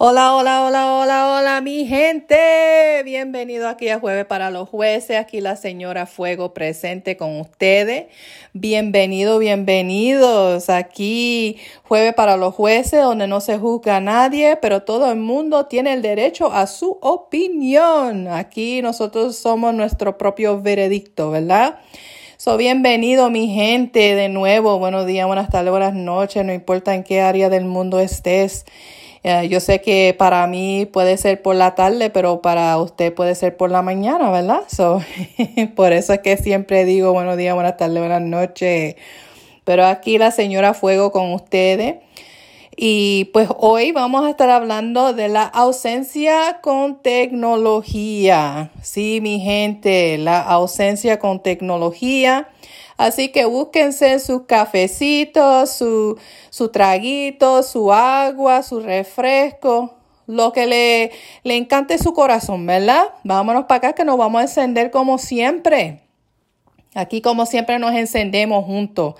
Hola, hola, hola, hola, hola, mi gente. Bienvenido aquí a Jueves para los Jueces. Aquí la señora Fuego presente con ustedes. Bienvenido, bienvenidos. Aquí Jueves para los Jueces, donde no se juzga a nadie, pero todo el mundo tiene el derecho a su opinión. Aquí nosotros somos nuestro propio veredicto, ¿verdad? So, bienvenido mi gente de nuevo. Buenos días, buenas tardes, buenas noches. No importa en qué área del mundo estés. Eh, yo sé que para mí puede ser por la tarde, pero para usted puede ser por la mañana, ¿verdad? So, por eso es que siempre digo buenos días, buenas tardes, buenas noches. Pero aquí la señora Fuego con ustedes. Y pues hoy vamos a estar hablando de la ausencia con tecnología. Sí, mi gente, la ausencia con tecnología. Así que búsquense sus cafecitos, su, su traguito, su agua, su refresco, lo que le, le encante su corazón, ¿verdad? Vámonos para acá que nos vamos a encender como siempre. Aquí como siempre nos encendemos juntos,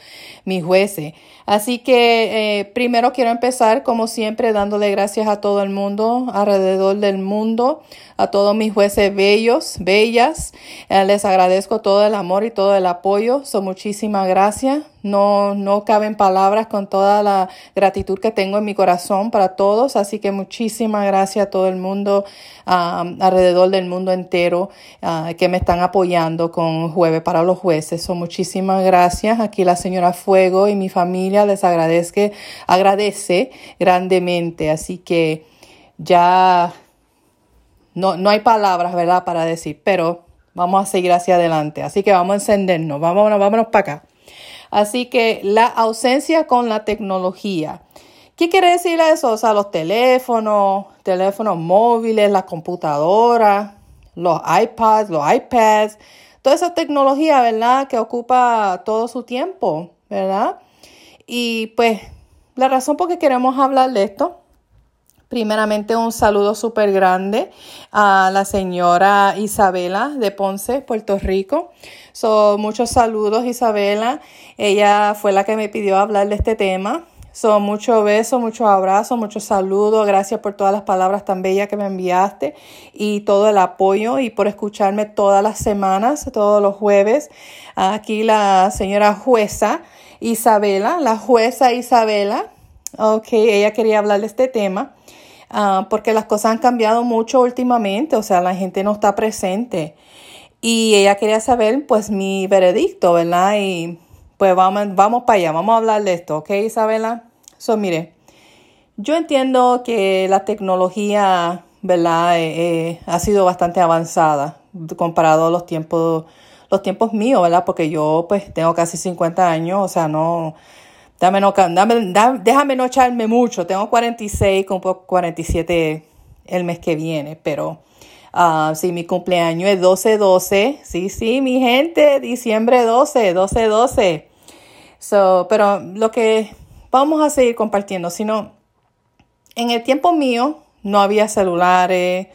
mis jueces. Así que eh, primero quiero empezar como siempre dándole gracias a todo el mundo alrededor del mundo, a todos mis jueces bellos, bellas. Eh, les agradezco todo el amor y todo el apoyo. Son muchísimas gracias. No, no caben palabras con toda la gratitud que tengo en mi corazón para todos. Así que muchísimas gracias a todo el mundo alrededor del mundo entero ah, que me están apoyando con Jueves para los Jueces. Son muchísimas gracias. Aquí la señora Fuego y mi familia les agradezco, agradece grandemente. Así que ya no, no hay palabras, ¿verdad?, para decir, pero vamos a seguir hacia adelante. Así que vamos a encendernos. Vámonos, vámonos para acá. Así que la ausencia con la tecnología. ¿Qué quiere decir eso? O sea, los teléfonos, teléfonos móviles, las computadoras, los iPads, los iPads, toda esa tecnología, ¿verdad? Que ocupa todo su tiempo, ¿verdad? Y pues la razón por qué queremos hablar de esto, primeramente un saludo súper grande a la señora Isabela de Ponce, Puerto Rico. Son muchos saludos, Isabela. Ella fue la que me pidió hablar de este tema. Son muchos besos, muchos abrazos, muchos saludos. Gracias por todas las palabras tan bellas que me enviaste y todo el apoyo y por escucharme todas las semanas, todos los jueves. Aquí la señora jueza Isabela, la jueza Isabela. Ok, ella quería hablar de este tema. Ah, porque las cosas han cambiado mucho últimamente, o sea, la gente no está presente. Y ella quería saber, pues, mi veredicto, ¿verdad? Y pues vamos, vamos para allá, vamos a hablar de esto, ¿ok, Isabela? So, mire, yo entiendo que la tecnología, ¿verdad? Eh, eh, ha sido bastante avanzada comparado a los tiempos, los tiempos míos, ¿verdad? Porque yo, pues, tengo casi 50 años, o sea, no Dame no, dame, déjame no echarme mucho. Tengo 46, cumplo 47 el mes que viene, pero uh, sí, mi cumpleaños es 12-12. Sí, sí, mi gente, diciembre 12, 12-12. So, pero lo que vamos a seguir compartiendo, sino en el tiempo mío no había celulares,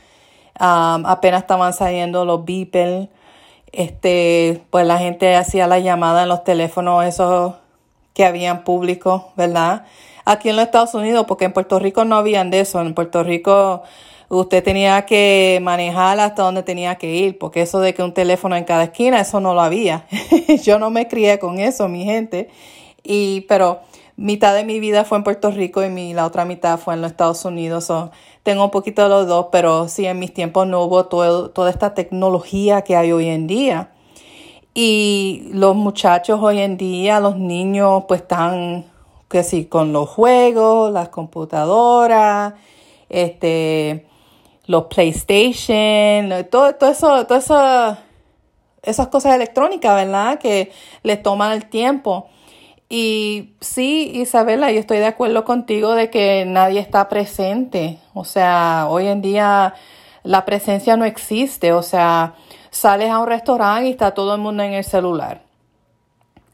um, apenas estaban saliendo los beepers. Este, pues la gente hacía la llamada en los teléfonos, esos que habían público, ¿verdad? Aquí en los Estados Unidos, porque en Puerto Rico no habían de eso. En Puerto Rico usted tenía que manejar hasta donde tenía que ir, porque eso de que un teléfono en cada esquina, eso no lo había. Yo no me crié con eso, mi gente. Y, pero mitad de mi vida fue en Puerto Rico y mi, la otra mitad fue en los Estados Unidos. tengo un poquito de los dos, pero sí, en mis tiempos no hubo todo, toda esta tecnología que hay hoy en día. Y los muchachos hoy en día, los niños, pues están, que sí, con los juegos, las computadoras, este, los PlayStation, todo, todo eso, todas eso, esas cosas electrónicas, ¿verdad? Que les toman el tiempo. Y sí, Isabela, yo estoy de acuerdo contigo de que nadie está presente. O sea, hoy en día la presencia no existe. O sea, Sales a un restaurante y está todo el mundo en el celular.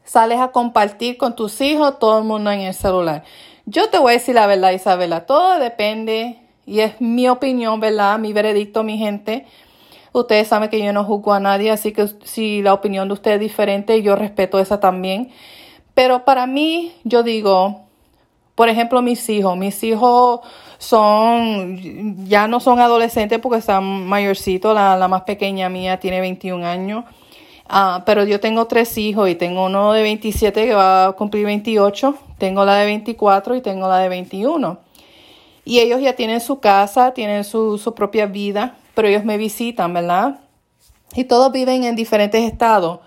Sales a compartir con tus hijos, todo el mundo en el celular. Yo te voy a decir la verdad, Isabela, todo depende y es mi opinión, ¿verdad? Mi veredicto, mi gente. Ustedes saben que yo no juzgo a nadie, así que si la opinión de ustedes es diferente, yo respeto esa también. Pero para mí, yo digo, por ejemplo, mis hijos, mis hijos son, ya no son adolescentes porque están mayorcitos, la, la más pequeña mía tiene 21 años. Ah, pero yo tengo tres hijos y tengo uno de 27 que va a cumplir 28, tengo la de 24 y tengo la de 21. Y ellos ya tienen su casa, tienen su, su propia vida, pero ellos me visitan, ¿verdad? Y todos viven en diferentes estados.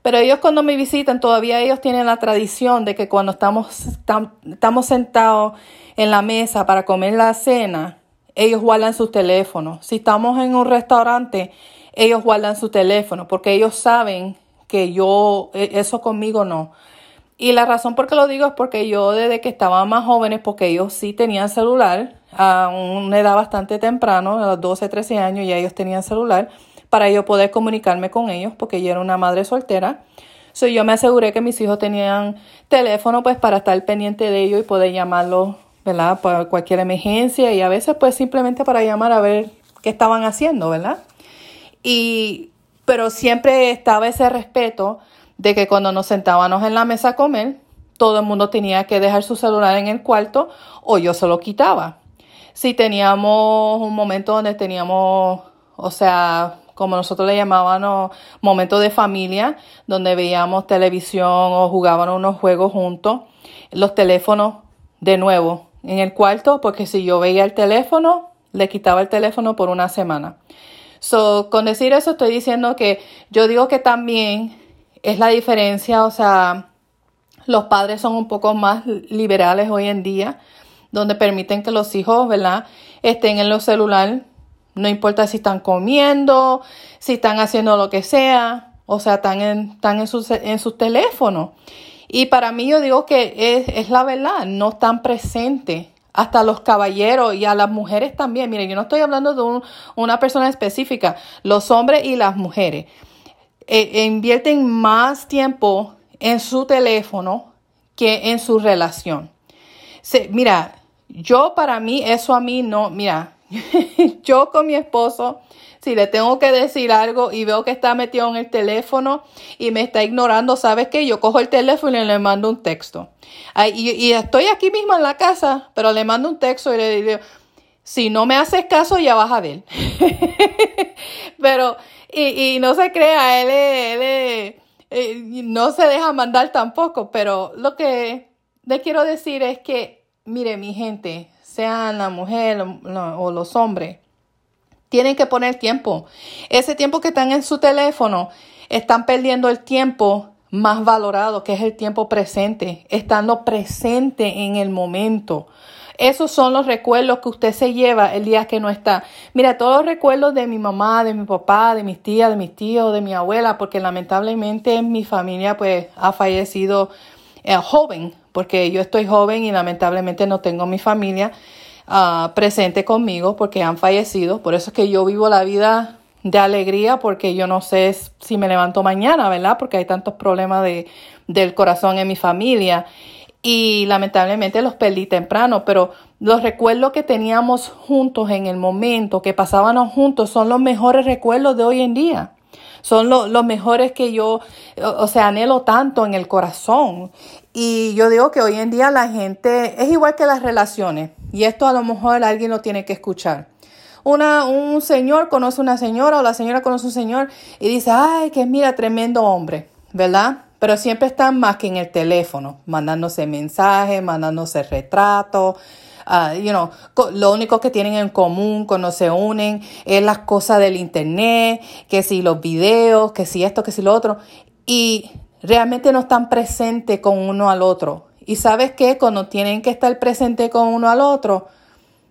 Pero ellos cuando me visitan, todavía ellos tienen la tradición de que cuando estamos, estamos sentados en la mesa para comer la cena, ellos guardan sus teléfonos. Si estamos en un restaurante, ellos guardan su teléfono porque ellos saben que yo, e, eso conmigo no. Y la razón por qué lo digo es porque yo desde que estaba más jóvenes, porque ellos sí tenían celular, a una edad bastante temprano, a los 12, 13 años ya ellos tenían celular, para yo poder comunicarme con ellos, porque yo era una madre soltera. So, yo me aseguré que mis hijos tenían teléfono pues para estar pendiente de ellos y poder llamarlos, ¿verdad? Para cualquier emergencia y a veces pues simplemente para llamar a ver qué estaban haciendo, ¿verdad? Y, pero siempre estaba ese respeto de que cuando nos sentábamos en la mesa a comer, todo el mundo tenía que dejar su celular en el cuarto o yo se lo quitaba. Si teníamos un momento donde teníamos, o sea, como nosotros le llamábamos, momentos de familia, donde veíamos televisión o jugábamos unos juegos juntos, los teléfonos de nuevo en el cuarto, porque si yo veía el teléfono, le quitaba el teléfono por una semana. So, con decir eso estoy diciendo que yo digo que también es la diferencia, o sea, los padres son un poco más liberales hoy en día, donde permiten que los hijos, ¿verdad?, estén en los celulares, no importa si están comiendo, si están haciendo lo que sea, o sea, están en, están en, en sus teléfonos. Y para mí yo digo que es, es la verdad, no están presentes hasta los caballeros y a las mujeres también. Miren, yo no estoy hablando de una persona específica, los hombres y las mujeres eh, invierten más tiempo en su teléfono que en su relación. mira, yo para mí, eso a mí no, mira, yo con mi esposo, si le tengo que decir algo y veo que está metido en el teléfono y me está ignorando, ¿sabes qué? Yo cojo el teléfono y le mando un texto. y, estoy aquí mismo en la casa, pero le mando un texto y le digo, si no me haces caso, ya vas a ver. pero, y, no se crea, él, él, eh, no se deja mandar tampoco, pero lo que le quiero decir es que, mire, mi gente, sean la mujer o los hombres, tienen que poner tiempo. Ese tiempo que están en su teléfono, están perdiendo el tiempo más valorado, que es el tiempo presente, estando presente en el momento. Esos son los recuerdos que usted se lleva el día que no está. Mira, todos los recuerdos de mi mamá, de mi papá, de mis tías, de mis tíos, de mi abuela, porque lamentablemente mi familia pues ha fallecido eh, joven, porque yo estoy joven y lamentablemente no tengo mi familia. Ah, presente conmigo porque han fallecido. Por eso es que yo vivo la vida de alegría porque yo no sé si me levanto mañana, ¿verdad? Porque hay tantos problemas de, del corazón en mi familia y lamentablemente los perdí temprano, pero los recuerdos que teníamos juntos en el momento, que pasábamos juntos, son los mejores recuerdos de hoy en día. Son los mejores que yo, o sea, anhelo tanto en el corazón. Y yo digo que hoy en día la gente es igual que las relaciones. Y esto a lo mejor alguien lo tiene que escuchar. Una, un señor conoce a una señora o la señora conoce a un señor y dice, ay, que mira, tremendo hombre, ¿verdad? Pero siempre están más que en el teléfono, mandándose mensajes, mandándose retratos. Uh, you know, lo único que tienen en común cuando se unen es las cosas del internet, que si los videos, que si esto, que si lo otro. Y realmente no están presentes con uno al otro. Y sabes qué, cuando tienen que estar presentes con uno al otro,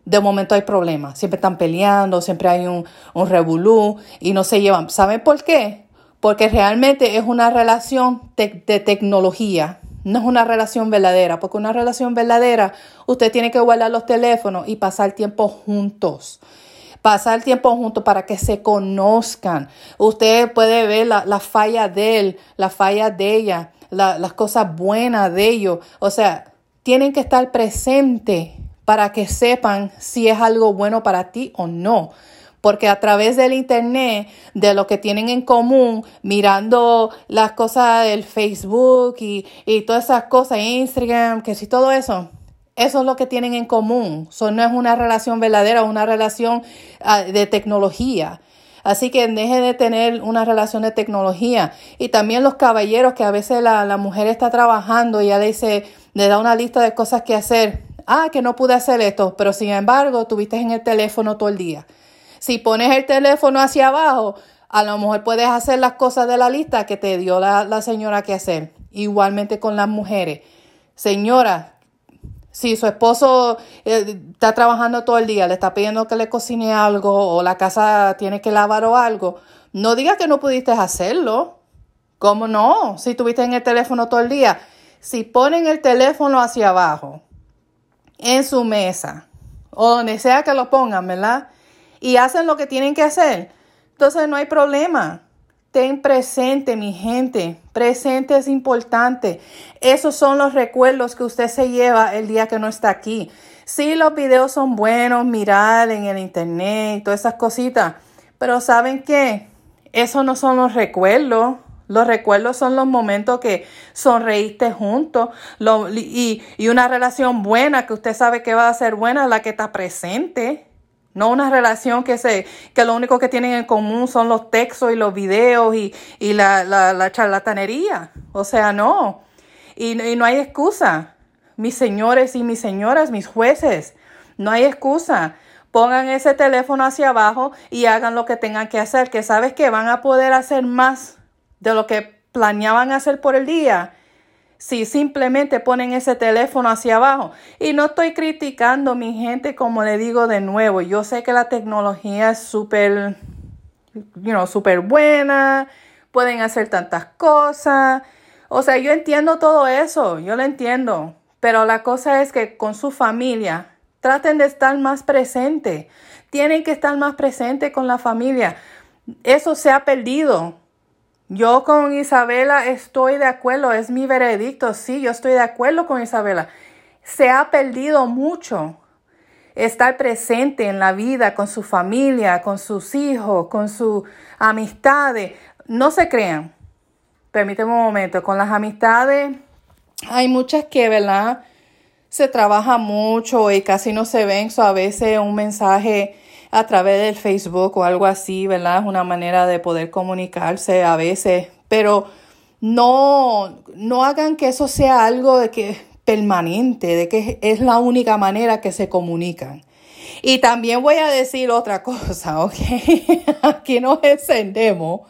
de momento hay problemas. Siempre están peleando, siempre hay un, un revolú y no se llevan. ¿Saben por qué? Porque realmente es una relación de tecnología. No es una relación verdadera, porque una relación verdadera, usted tiene que guardar los teléfonos y pasar tiempo juntos pasar tiempo juntos para que se conozcan. Usted puede ver la, la falla de él, la falla de ella, las cosas buenas de ellos. O sea, tienen que estar presentes para que sepan si es algo bueno para ti o no. Porque a través del internet, de lo que tienen en común, mirando las cosas del Facebook y, y todas esas cosas, Instagram, que si todo eso, Eso es lo que tienen en común. Eso no es una relación verdadera, una relación ah, de tecnología. Así que deje de tener una relación de tecnología. Y también los caballeros que a veces la, mujer está trabajando y ya le dice, le da una lista de cosas que hacer. Ah, que no pude hacer esto, pero sin embargo, tuviste en el teléfono todo el día. Si pones el teléfono hacia abajo, a lo mejor puedes hacer las cosas de la lista que te dio la, la señora que hacer. Igualmente con las mujeres. Señora, si su esposo eh, está trabajando todo el día, le está pidiendo que le cocine algo o la casa tiene que lavar o algo, no diga que no pudiste hacerlo. ¿Cómo no? Si tuviste en el teléfono todo el día. Si ponen el teléfono hacia abajo, en su mesa, o donde sea que lo pongan, ¿verdad? Y hacen lo que tienen que hacer, entonces no hay problema. Ten presente, mi gente. Presente es importante. Esos son los recuerdos que usted se lleva el día que no está aquí. Sí, los videos son buenos, mirar en el internet, todas esas cositas. Pero ¿saben qué? Esos no son los recuerdos. Los recuerdos son los momentos que sonreíste juntos y, y una relación buena que usted sabe que va a ser buena, la que está presente. No una relación que, se, que lo único que tienen en común son los textos y los videos y, la, charlatanería. O sea, no. Y, y no hay excusa. Mis señores y mis señoras, mis jueces, no hay excusa pongan ese teléfono hacia abajo y hagan lo que tengan que hacer, que sabes que van a poder hacer más de lo que planeaban hacer por el día si simplemente ponen ese teléfono hacia abajo. Y no estoy criticando mi gente, como le digo de nuevo, yo sé que la tecnología es súper, súper buena, pueden hacer tantas cosas. O sea, yo entiendo todo eso, yo lo entiendo. Pero la cosa es que con su familia traten de estar más presente. Tienen que estar más presente con la familia. Eso se ha perdido. Yo con Isabela estoy de acuerdo, es mi veredicto, sí, yo estoy de acuerdo con Isabela. Se ha perdido mucho estar presente en la vida con su familia, con sus hijos, con sus amistades. No se crean. Permíteme un momento, con las amistades hay muchas que, ¿verdad? Se trabaja mucho y casi no se ven, a veces un mensaje a través del Facebook o algo así, ¿verdad? Es una manera de poder comunicarse a veces, pero no, no hagan que eso sea algo de que permanente, de que es la única manera que se comunican. Y también voy a decir otra cosa, ¿ok? Aquí nos encendemos.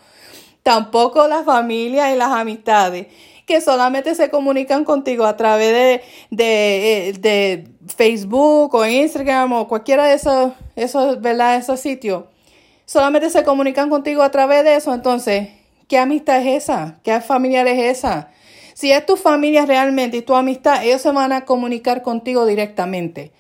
Tampoco la familia y las amistades que solamente se comunican contigo a través de, de, eh, de Facebook o Instagram o cualquiera de esos, esos, ¿verdad? esos sitios. Solamente se comunican contigo a través de eso. Entonces, ¿qué amistad es esa? ¿Qué familiar es esa? Si es tu familia realmente y tu amistad, ellos se van a comunicar contigo directamente.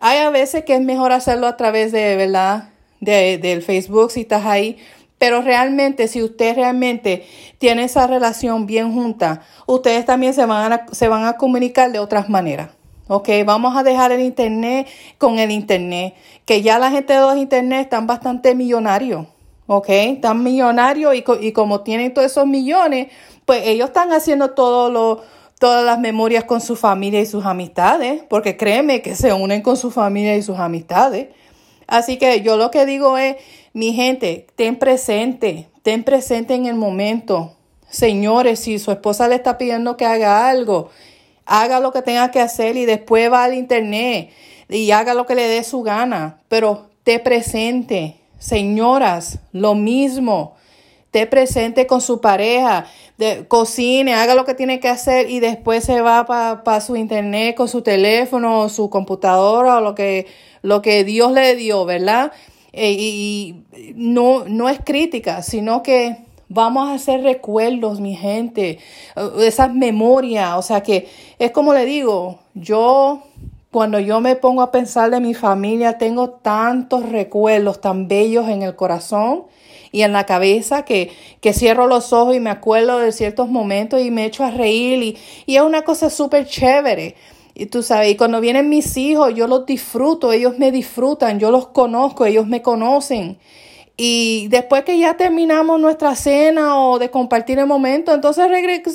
Hay a veces que es mejor hacerlo a través de, ¿verdad? De, del Facebook si estás ahí pero realmente, si usted realmente tiene esa relación bien junta, ustedes también se van a, se van a comunicar de otras maneras. Ok, vamos a dejar el internet con el internet, que ya la gente de los internet están bastante millonarios. Ok, están millonarios y, y como tienen todos esos millones, pues ellos están haciendo todo lo, todas las memorias con su familia y sus amistades, porque créeme que se unen con su familia y sus amistades. Así que yo lo que digo es, mi gente, ten presente, ten presente en el momento. Señores, si su esposa le está pidiendo que haga algo, haga lo que tenga que hacer y después va al internet y haga lo que le dé su gana. Pero te presente. Señoras, lo mismo. Te presente con su pareja, de, cocine, haga lo que tiene que hacer y después se va para su internet con su teléfono o su computadora o lo que, lo que Dios le dio, ¿verdad? Eh, y no, no es crítica, sino que vamos a hacer recuerdos, mi gente, eh, esas memorias, o sea que es como le digo, yo cuando yo me pongo a pensar de mi familia, tengo tantos recuerdos tan bellos en el corazón y en la cabeza que, que cierro los ojos y me acuerdo de ciertos momentos y me echo a reír y, y es una cosa súper chévere. Y tú sabes, y cuando vienen mis hijos, yo los disfruto, ellos me disfrutan, yo los conozco, ellos me conocen. Y después que ya terminamos nuestra cena o de compartir el momento, entonces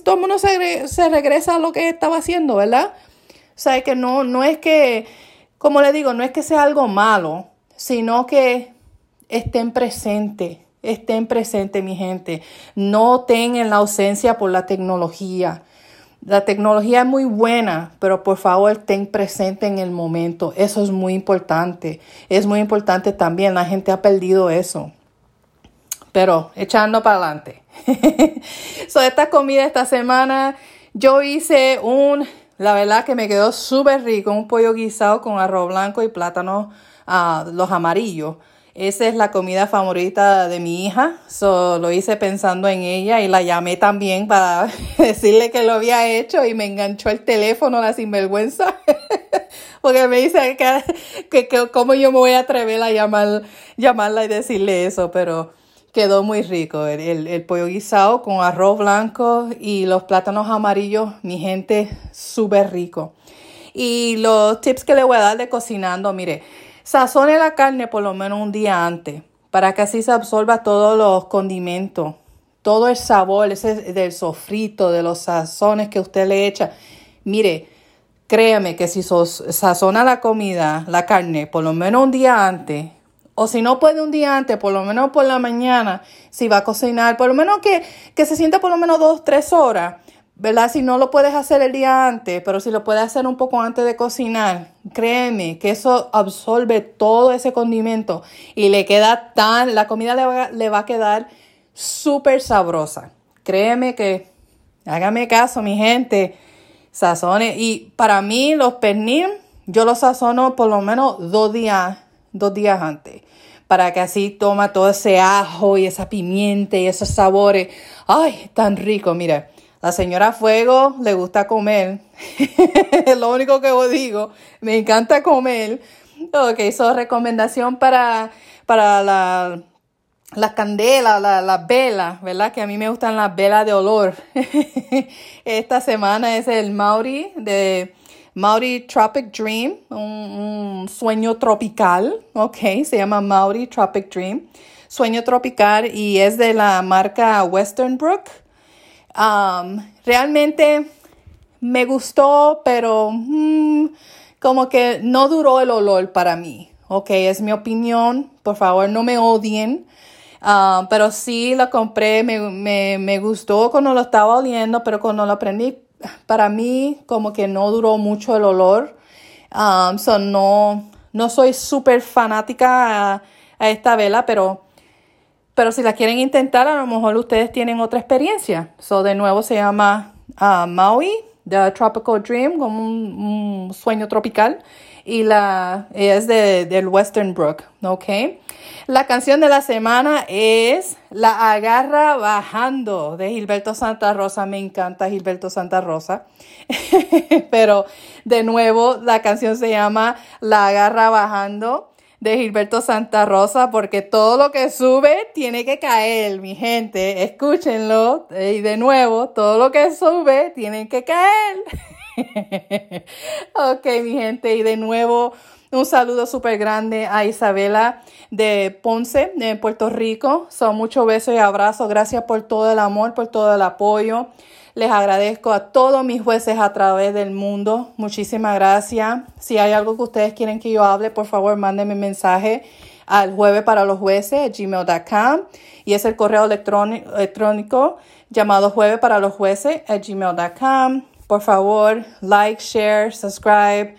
todo el mundo se, se regresa a lo que estaba haciendo, ¿verdad? sea, que no, no es que, como le digo, no es que sea algo malo, sino que estén presentes, estén presentes, mi gente. No tengan la ausencia por la tecnología. La tecnología es muy buena, pero por favor estén presentes en el momento. Eso es muy importante. Es muy importante también. La gente ha perdido eso. Pero echando para adelante. so, esta comida esta semana, yo hice un, la verdad que me quedó súper rico, un pollo guisado con arroz blanco y plátano, uh, los amarillos. Esa es la comida favorita de mi hija. So, lo hice pensando en ella y la llamé también para decirle que lo había hecho y me enganchó el teléfono la sinvergüenza. Porque me dice que, que, cómo yo me voy a atrever a llamar, llamarla y decirle eso, pero quedó muy rico. El, el, pollo guisado con arroz blanco y los plátanos amarillos, mi gente, súper rico. Y los tips que le voy a dar de cocinando, mire, Sazone la carne por lo menos un día antes para que así se absorba todos los condimentos, todo el sabor ese del sofrito, de los sazones que usted le echa. Mire, créame que si sazona la comida, la carne, por lo menos un día antes, o si no puede un día antes, por lo menos por la mañana, si va a cocinar, por lo menos que, que se sienta por lo menos dos, tres horas ¿verdad? Si no lo puedes hacer el día antes, pero si lo puedes hacer un poco antes de cocinar, créeme que eso absorbe todo ese condimento y le queda tan, la comida le va, le va a quedar súper sabrosa. Créeme que, hágame caso, mi gente, sazone. Y para mí los pernil, yo los sazono por lo menos dos días, dos días antes para que así toma todo ese ajo y esa pimienta y esos sabores. Ay, tan rico, mira. La señora Fuego le gusta comer. lo único que os digo. Me encanta comer. Ok, eso recomendación para, para la, las candelas, las la velas, ¿verdad? Que a mí me gustan las velas de olor. Esta semana es el Maori de Maori Tropic Dream, un, un, sueño tropical, ok, se llama Maori Tropic Dream, sueño tropical y es de la marca Western Brook. Realmente me gustó, pero mm, como que no duró el olor para mí. Ok, es mi opinión. Por favor, no me odien. Pero sí lo compré, me, me, gustó cuando lo estaba oliendo, pero cuando lo aprendí, para mí como que no duró mucho el olor. Um, so no, no soy súper fanática a, a, esta vela, pero pero si la quieren intentar, a lo mejor ustedes tienen otra experiencia. So, de nuevo se llama uh, Maui, The Tropical Dream, como un, sueño tropical. Y la es de, del Western Brook, ¿ok? La canción de la semana es La Agarra Bajando de Gilberto Santa Rosa. Me encanta Gilberto Santa Rosa. Pero de nuevo, la canción se llama La Agarra Bajando de Gilberto Santa Rosa, porque todo lo que sube tiene que caer, mi gente. Escúchenlo. Y de nuevo, todo lo que sube tiene que caer. ok, mi gente. Y de nuevo, un saludo súper grande a Isabela de Ponce, de Puerto Rico. Son muchos besos y abrazos. Gracias por todo el amor, por todo el apoyo. Les agradezco a todos mis jueces a través del mundo. Muchísimas gracias. Si hay algo que ustedes quieren que yo hable, por favor, mándenme mensaje al jueves para los jueces, gmail.com. Y es el correo electrónico llamado jueves para los jueces, gmail.com. Por favor, like, share, subscribe.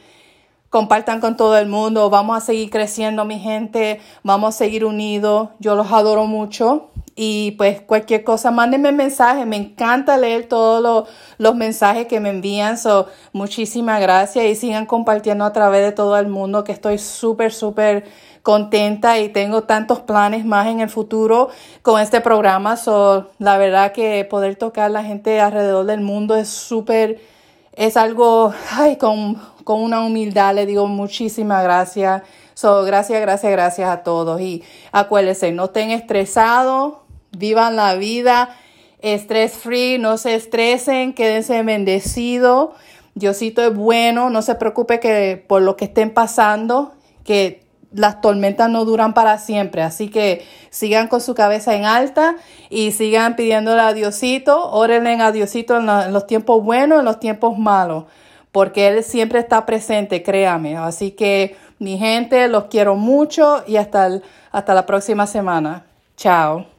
Compartan con todo el mundo. Vamos a seguir creciendo, mi gente. Vamos a seguir unidos. Yo los adoro mucho. Y pues cualquier cosa, mándenme mensaje. Me encanta leer todos los, mensajes que me envían. So, muchísimas gracias y sigan compartiendo a través de todo el mundo que estoy súper, súper contenta y tengo tantos planes más en el futuro con este programa. So, la verdad que poder tocar a la gente alrededor del mundo es súper, es algo, ay, con, con una humildad le digo muchísimas gracias. So, gracias, gracias, gracias a todos. Y acuérdense, no estén estresados Vivan la vida estrés free, no se estresen, quédense bendecidos. Diosito es bueno, no se preocupe que por lo que estén pasando, que las tormentas no duran para siempre, así que sigan con su cabeza en alta y sigan pidiéndole a Diosito, órenle a Diosito en, los tiempos buenos, en los tiempos malos, porque Él siempre está presente, créame. Así que mi gente, los quiero mucho y hasta, hasta la próxima semana. Chao.